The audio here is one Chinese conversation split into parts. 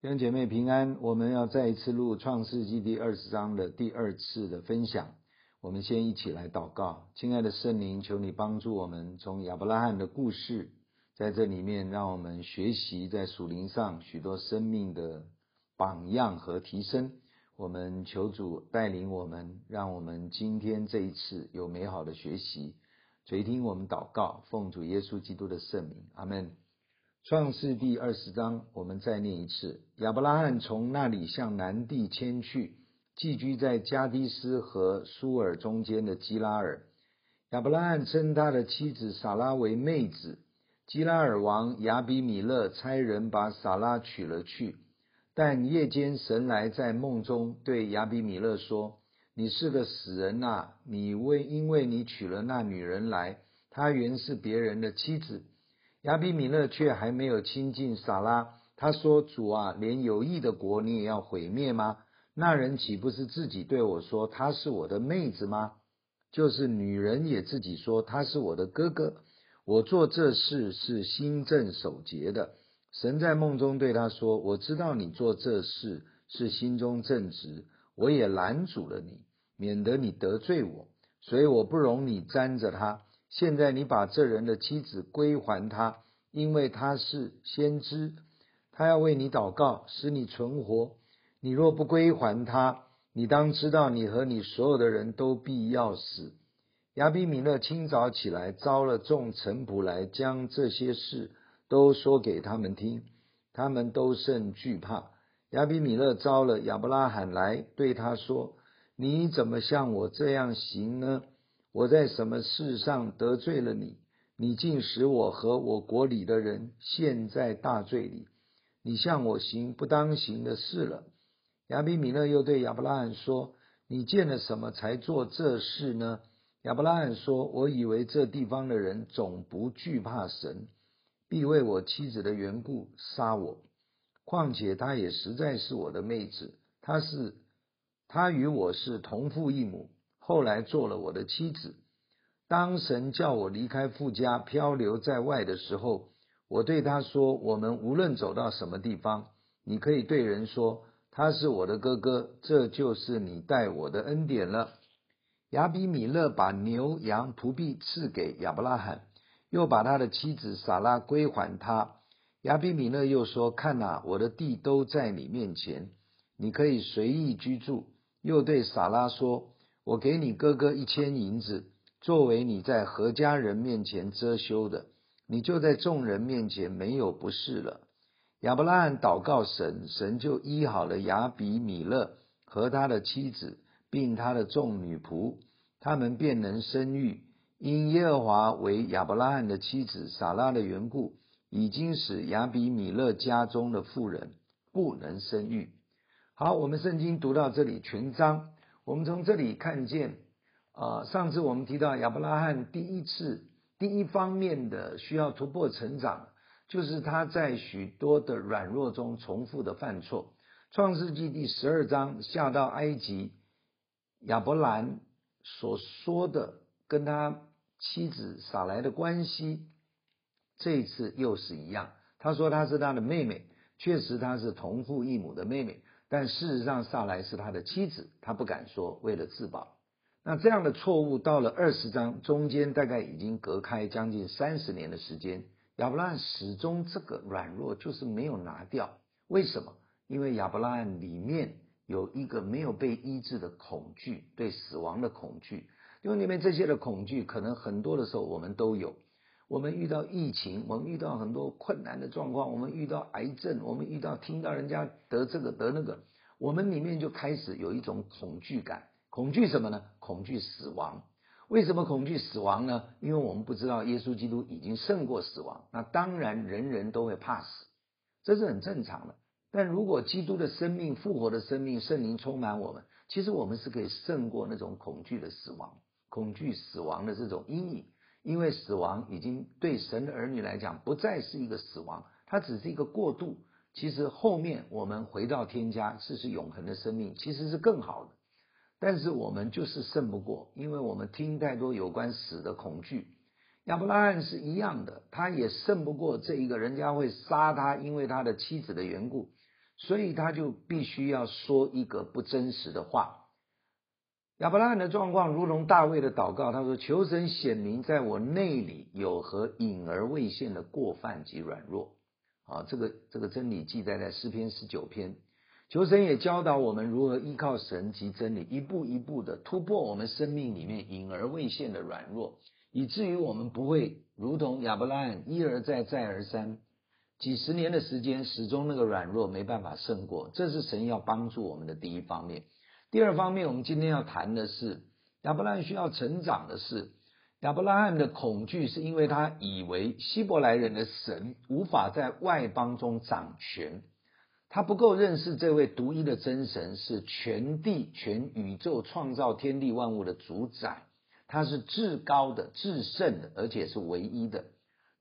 弟兄姐妹平安，我们要再一次录创世纪第二十章的第二次的分享。我们先一起来祷告，亲爱的圣灵，求你帮助我们，从亚伯拉罕的故事，在这里面让我们学习在属灵上许多生命的榜样和提升。我们求主带领我们，让我们今天这一次有美好的学习。垂听我们祷告，奉主耶稣基督的圣名，阿门。创世第二十章，我们再念一次。亚伯拉罕从那里向南地迁去，寄居在加低斯和苏尔中间的基拉尔。亚伯拉罕称他的妻子撒拉为妹子。基拉尔王亚比米勒差人把撒拉娶了去，但夜间神来在梦中对亚比米勒说：“你是个死人呐！你为因为你娶了那女人来，她原是别人的妻子。”亚比米勒却还没有亲近撒拉，他说：“主啊，连有益的国你也要毁灭吗？那人岂不是自己对我说她是我的妹子吗？就是女人也自己说他是我的哥哥。我做这事是心正守节的。神在梦中对他说：我知道你做这事是心中正直，我也拦阻了你，免得你得罪我，所以我不容你沾着他。”现在你把这人的妻子归还他，因为他是先知，他要为你祷告，使你存活。你若不归还他，你当知道你和你所有的人都必要死。亚比米勒清早起来，召了众臣仆来，将这些事都说给他们听，他们都甚惧怕。亚比米勒召了亚伯拉罕来，对他说：“你怎么像我这样行呢？”我在什么事上得罪了你？你竟使我和我国里的人陷在大罪里。你向我行不当行的事了。亚比米勒又对亚伯拉罕说：“你见了什么才做这事呢？”亚伯拉罕说：“我以为这地方的人总不惧怕神，必为我妻子的缘故杀我。况且她也实在是我的妹子，她是她与我是同父异母。”后来做了我的妻子。当神叫我离开富家，漂流在外的时候，我对他说：“我们无论走到什么地方，你可以对人说他是我的哥哥，这就是你待我的恩典了。”亚比米勒把牛羊仆婢赐给亚伯拉罕，又把他的妻子撒拉归还他。亚比米勒又说：“看哪，我的地都在你面前，你可以随意居住。”又对撒拉说。我给你哥哥一千银子，作为你在何家人面前遮羞的，你就在众人面前没有不是了。亚伯拉罕祷告神，神就医好了亚比米勒和他的妻子，并他的众女仆，他们便能生育。因耶和华为亚伯拉罕的妻子撒拉的缘故，已经使亚比米勒家中的妇人不能生育。好，我们圣经读到这里全章。我们从这里看见，啊，上次我们提到亚伯拉罕第一次第一方面的需要突破成长，就是他在许多的软弱中重复的犯错。创世纪第十二章下到埃及，亚伯兰所说的跟他妻子撒莱的关系，这一次又是一样。他说他是他的妹妹，确实他是同父异母的妹妹。但事实上，撒莱是他的妻子，他不敢说，为了自保。那这样的错误到了二十章中间，大概已经隔开将近三十年的时间，亚伯拉罕始终这个软弱就是没有拿掉。为什么？因为亚伯拉罕里面有一个没有被医治的恐惧，对死亡的恐惧。因为里面这些的恐惧，可能很多的时候我们都有。我们遇到疫情，我们遇到很多困难的状况，我们遇到癌症，我们遇到听到人家得这个得那个，我们里面就开始有一种恐惧感。恐惧什么呢？恐惧死亡。为什么恐惧死亡呢？因为我们不知道耶稣基督已经胜过死亡。那当然，人人都会怕死，这是很正常的。但如果基督的生命、复活的生命、圣灵充满我们，其实我们是可以胜过那种恐惧的死亡，恐惧死亡的这种阴影。因为死亡已经对神的儿女来讲不再是一个死亡，它只是一个过渡。其实后面我们回到天家，是是永恒的生命，其实是更好的。但是我们就是胜不过，因为我们听太多有关死的恐惧。亚伯拉罕是一样的，他也胜不过这一个人家会杀他，因为他的妻子的缘故。所以他就必须要说一个不真实的话。亚伯拉罕的状况如同大卫的祷告，他说：“求神显明在我内里有何隐而未现的过犯及软弱。”啊，这个这个真理记载在诗篇十九篇。求神也教导我们如何依靠神及真理，一步一步的突破我们生命里面隐而未现的软弱，以至于我们不会如同亚伯拉罕一而再再而三，几十年的时间始终那个软弱没办法胜过。这是神要帮助我们的第一方面。第二方面，我们今天要谈的是亚伯拉罕需要成长的是，亚伯拉罕的恐惧是因为他以为希伯来人的神无法在外邦中掌权，他不够认识这位独一的真神是全地全宇宙创造天地万物的主宰，他是至高的、至圣的，而且是唯一的。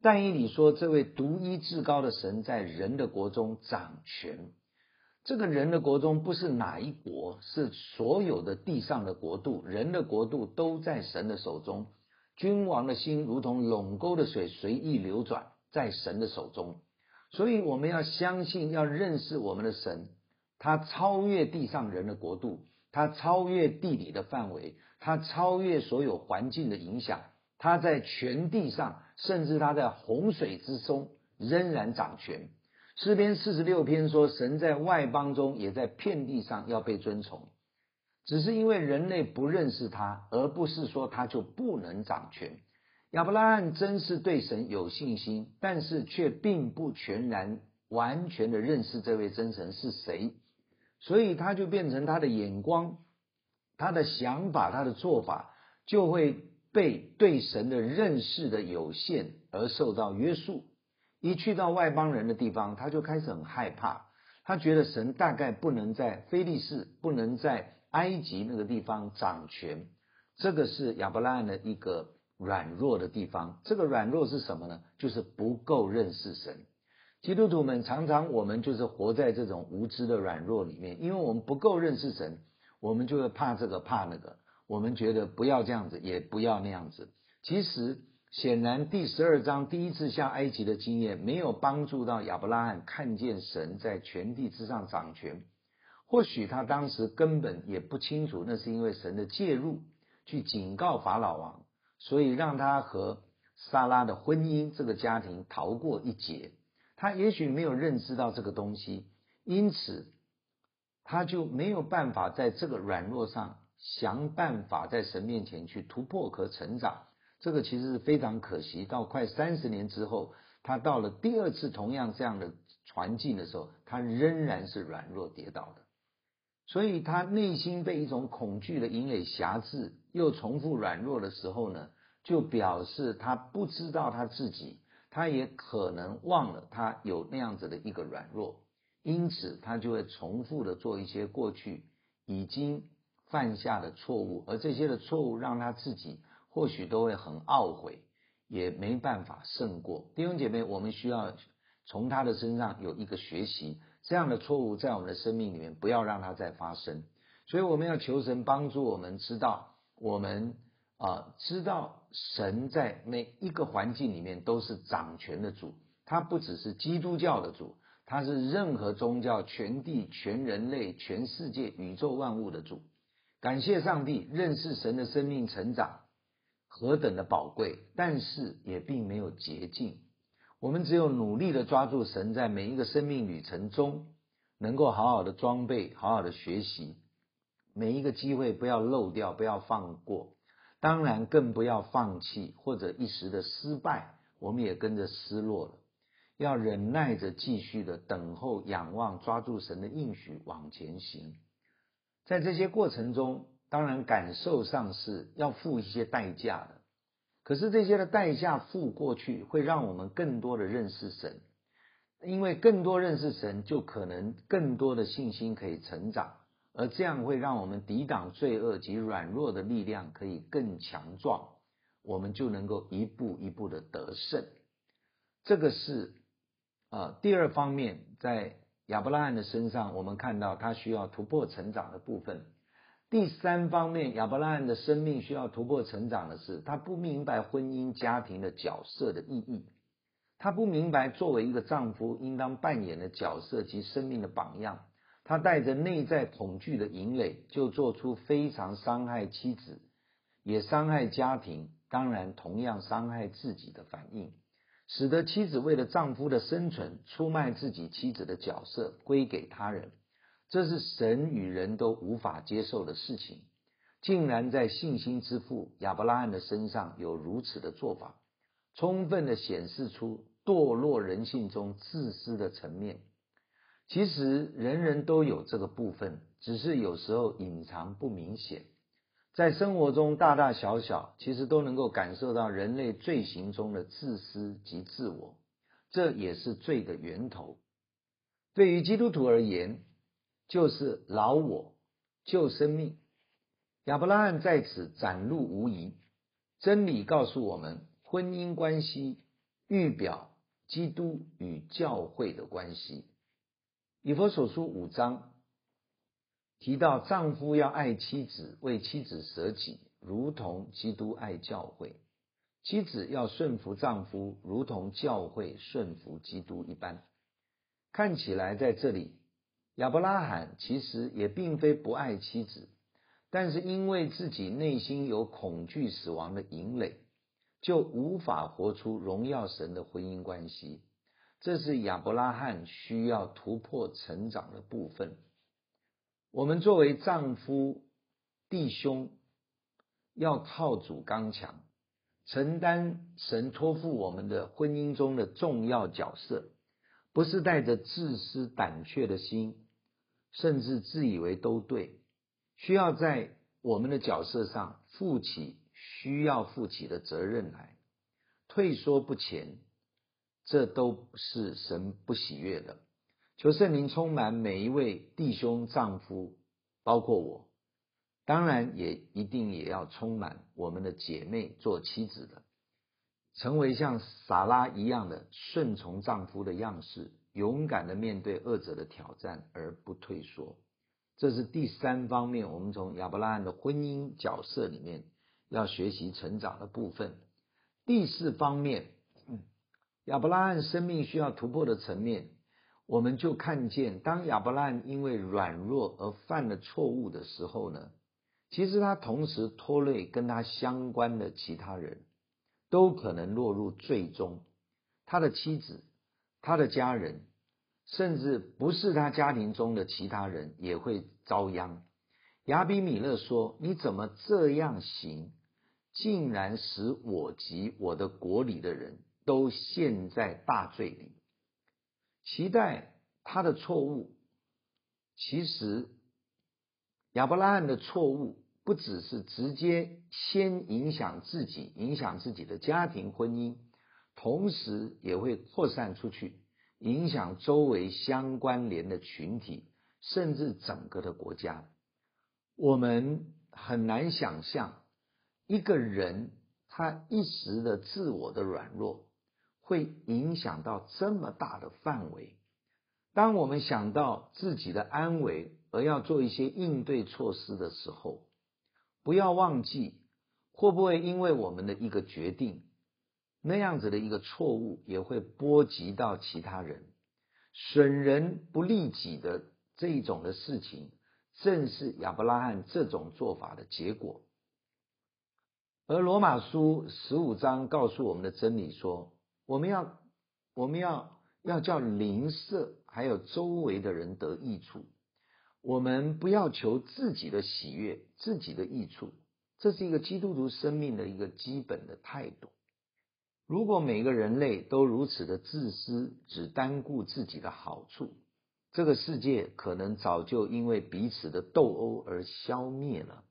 但以理说，这位独一至高的神在人的国中掌权。这个人的国中不是哪一国，是所有的地上的国度，人的国度都在神的手中。君王的心如同垄沟的水，随意流转，在神的手中。所以我们要相信，要认识我们的神，他超越地上人的国度，他超越地理的范围，他超越所有环境的影响，他在全地上，甚至他在洪水之中仍然掌权。诗篇四十六篇说，神在外邦中，也在遍地上要被尊崇，只是因为人类不认识他，而不是说他就不能掌权。亚伯拉罕真是对神有信心，但是却并不全然完全的认识这位真神是谁，所以他就变成他的眼光、他的想法、他的做法，就会被对神的认识的有限而受到约束。一去到外邦人的地方，他就开始很害怕。他觉得神大概不能在非利士，不能在埃及那个地方掌权。这个是亚伯拉罕的一个软弱的地方。这个软弱是什么呢？就是不够认识神。基督徒们常常我们就是活在这种无知的软弱里面，因为我们不够认识神，我们就会怕这个怕那个。我们觉得不要这样子，也不要那样子。其实。显然，第十二章第一次下埃及的经验没有帮助到亚伯拉罕看见神在全地之上掌权。或许他当时根本也不清楚，那是因为神的介入去警告法老王，所以让他和撒拉的婚姻这个家庭逃过一劫。他也许没有认知到这个东西，因此他就没有办法在这个软弱上想办法在神面前去突破和成长。这个其实是非常可惜。到快三十年之后，他到了第二次同样这样的环境的时候，他仍然是软弱跌倒的。所以他内心被一种恐惧的引垒辖制，又重复软弱的时候呢，就表示他不知道他自己，他也可能忘了他有那样子的一个软弱，因此他就会重复的做一些过去已经犯下的错误，而这些的错误让他自己。或许都会很懊悔，也没办法胜过。弟兄姐妹，我们需要从他的身上有一个学习，这样的错误在我们的生命里面不要让它再发生。所以我们要求神帮助我们知道，我们啊、知道神在每一个环境里面都是掌权的主，他不只是基督教的主，他是任何宗教、全地、全人类、全世界、宇宙万物的主。感谢上帝，认识神的生命成长。何等的宝贵，但是也并没有捷径。我们只有努力的抓住神在每一个生命旅程中，能够好好的装备，好好的学习，每一个机会不要漏掉，不要放过。当然更不要放弃，或者一时的失败，我们也跟着失落了。要忍耐着继续的等候、仰望、抓住神的应许往前行。在这些过程中。当然，感受上是要付一些代价的。可是这些的代价付过去，会让我们更多的认识神，因为更多认识神，就可能更多的信心可以成长，而这样会让我们抵挡罪恶及软弱的力量可以更强壮，我们就能够一步一步的得胜。这个是啊，第二方面，在亚伯拉罕的身上，我们看到他需要突破成长的部分。第三方面，亚伯拉罕的生命需要突破成长的是，他不明白婚姻家庭的角色的意义。他不明白作为一个丈夫应当扮演的角色及生命的榜样。他带着内在恐惧的营垒，就做出非常伤害妻子，也伤害家庭，当然同样伤害自己的反应，使得妻子为了丈夫的生存，出卖自己妻子的角色归给他人。这是神与人都无法接受的事情，竟然在信心之父亚伯拉罕的身上有如此的做法，充分的显示出堕落人性中自私的层面。其实人人都有这个部分，只是有时候隐藏不明显。在生活中大大小小，其实都能够感受到人类罪行中的自私及自我，这也是罪的源头。对于基督徒而言，就是老我救生命。亚伯拉罕在此展露无遗，真理告诉我们，婚姻关系预表基督与教会的关系。以弗所书五章提到，丈夫要爱妻子，为妻子舍己，如同基督爱教会；妻子要顺服丈夫，如同教会顺服基督一般。看起来在这里，亚伯拉罕其实也并非不爱妻子，但是因为自己内心有恐惧死亡的营垒，就无法活出荣耀神的婚姻关系。这是亚伯拉罕需要突破成长的部分。我们作为丈夫、弟兄，要靠主刚强，承担神托付我们的婚姻中的重要角色，不是带着自私胆怯的心，甚至自以为都对，需要在我们的角色上负起需要负起的责任来，退缩不前。这都是神不喜悦的。求圣灵充满每一位弟兄、丈夫，包括我，当然也一定也要充满我们的姐妹做妻子的，成为像撒拉一样的顺从丈夫的样式，勇敢的面对恶者的挑战而不退缩。这是第三方面，我们从亚伯拉罕的婚姻角色里面要学习成长的部分。第四方面。嗯亚伯拉罕生命需要突破的层面，我们就看见，当亚伯拉罕因为软弱而犯了错误的时候呢，其实他同时拖累跟他相关的其他人，都可能落入最终。他的妻子、他的家人，甚至不是他家庭中的其他人，也会遭殃。亚比米勒说：“你怎么这样行，竟然使我及我的国里的人。”都陷在大罪里，期待他的错误。其实亚伯拉罕的错误不只是直接先影响自己，影响自己的家庭婚姻，同时也会扩散出去，影响周围相关联的群体，甚至整个的国家。我们很难想象一个人他一时的自我的软弱。会影响到这么大的范围。当我们想到自己的安危而要做一些应对措施的时候，不要忘记会不会因为我们的一个决定，那样子的一个错误也会波及到其他人，损人不利己的这一种的事情，正是亚伯拉罕这种做法的结果。而罗马书十五章告诉我们的真理说。我们要，我们要要叫邻舍还有周围的人得益处。我们不要求自己的喜悦、自己的益处，这是一个基督徒生命的一个基本的态度。如果每个人类都如此的自私，只单顾自己的好处，这个世界可能早就因为彼此的斗殴而消灭了。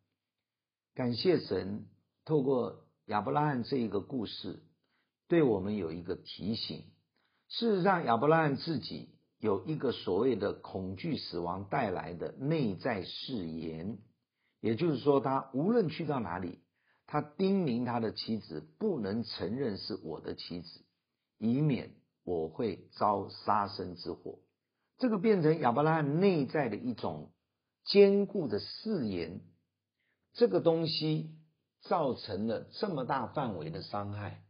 感谢神，透过亚伯拉罕这一个故事。对我们有一个提醒。事实上，亚伯拉罕自己有一个所谓的恐惧死亡带来的内在誓言，也就是说，他无论去到哪里，他叮咛他的妻子不能承认是我的妻子，以免我会遭杀身之祸。这个变成亚伯拉罕内在的一种坚固的誓言。这个东西造成了这么大范围的伤害。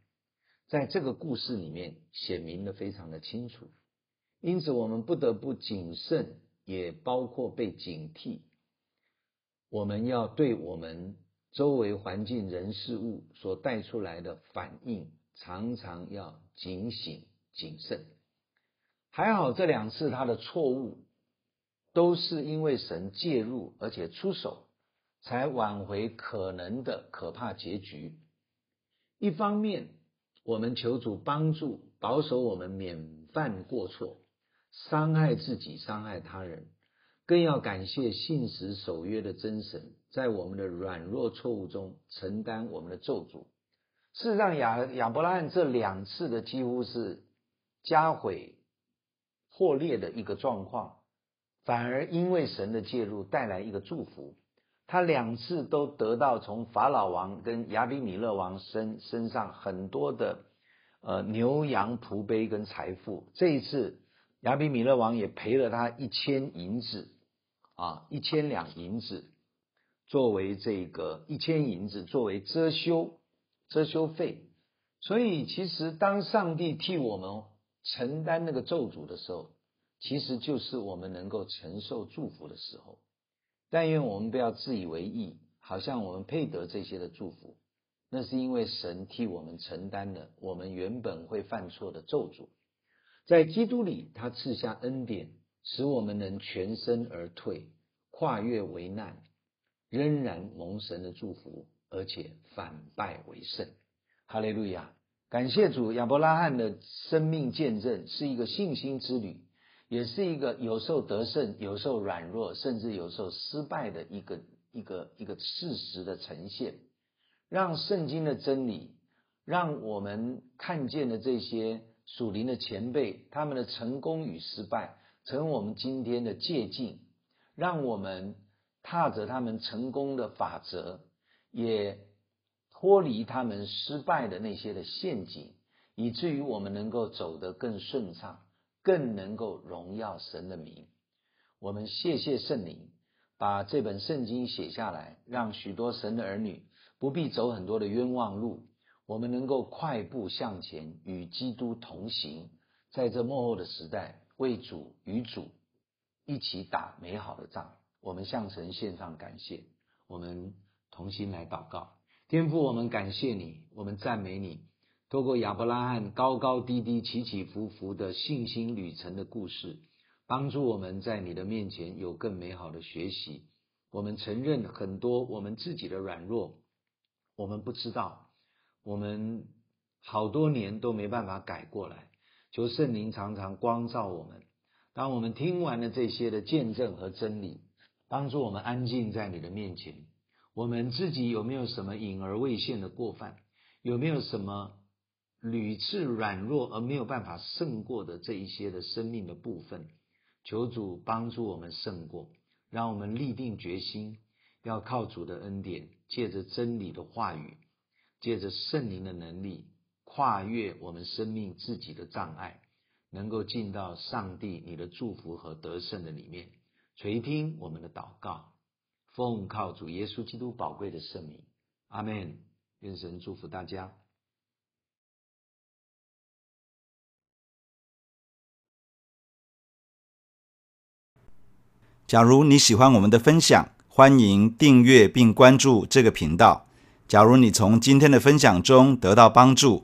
在这个故事里面写明的非常的清楚。因此，我们不得不谨慎，也包括被警惕。我们要对我们周围环境、人事物所带出来的反应，常常要警醒、谨慎。还好，这两次他的错误，都是因为神介入，而且出手，才挽回可能的可怕结局。一方面，我们求主帮助，保守我们免犯过错。伤害自己，伤害他人，更要感谢信实守约的真神，在我们的软弱错误中承担我们的咒诅。事实上，亚亚伯拉罕这两次的几乎是家毁破裂的一个状况，反而因为神的介入带来一个祝福。他两次都得到从法老王跟亚比米勒王身身上很多的呃牛羊仆婢跟财富。这一次。亚比米勒王也赔了他一千银子，啊，一千两银子，作为这个一千银子作为遮羞遮羞费。所以，其实当上帝替我们承担那个咒诅的时候，其实就是我们能够承受祝福的时候。但愿我们不要自以为意，好像我们配得这些的祝福，那是因为神替我们承担了我们原本会犯错的咒诅。在基督里，他赐下恩典，使我们能全身而退，跨越危难，仍然蒙神的祝福，而且反败为胜。哈利路亚！感谢主，亚伯拉罕的生命见证是一个信心之旅，也是一个有时候得胜、有时候软弱，甚至有时候失败的一个一个一个事实的呈现。让圣经的真理，让我们看见的这些。属灵的前辈，他们的成功与失败，成我们今天的借鉴，让我们踏着他们成功的法则，也脱离他们失败的那些的陷阱，以至于我们能够走得更顺畅，更能够荣耀神的名。我们谢谢圣灵，把这本圣经写下来，让许多神的儿女不必走很多的冤枉路。我们能够快步向前，与基督同行，在这末后的时代，为主与主一起打美好的仗。我们向神献上感谢，我们同心来祷告。天父，我们感谢你，我们赞美你。透过亚伯拉罕高高低低、起起伏伏的信心旅程的故事，帮助我们在你的面前有更美好的学习。我们承认很多我们自己的软弱，我们不知道。我们好多年都没办法改过来，求圣灵常常光照我们。当我们听完了这些的见证和真理，帮助我们安静在你的面前。我们自己有没有什么隐而未现的过犯？有没有什么屡次软弱而没有办法胜过的这一些的生命的部分？求主帮助我们胜过，让我们立定决心，要靠主的恩典，借着真理的话语。借着圣灵的能力，跨越我们生命自己的障碍，能够进到上帝你的祝福和得胜的里面，垂听我们的祷告，奉靠主耶稣基督宝贵的圣名，阿门。愿神祝福大家。假如你喜欢我们的分享，欢迎订阅并关注这个频道。假如你从今天的分享中得到帮助，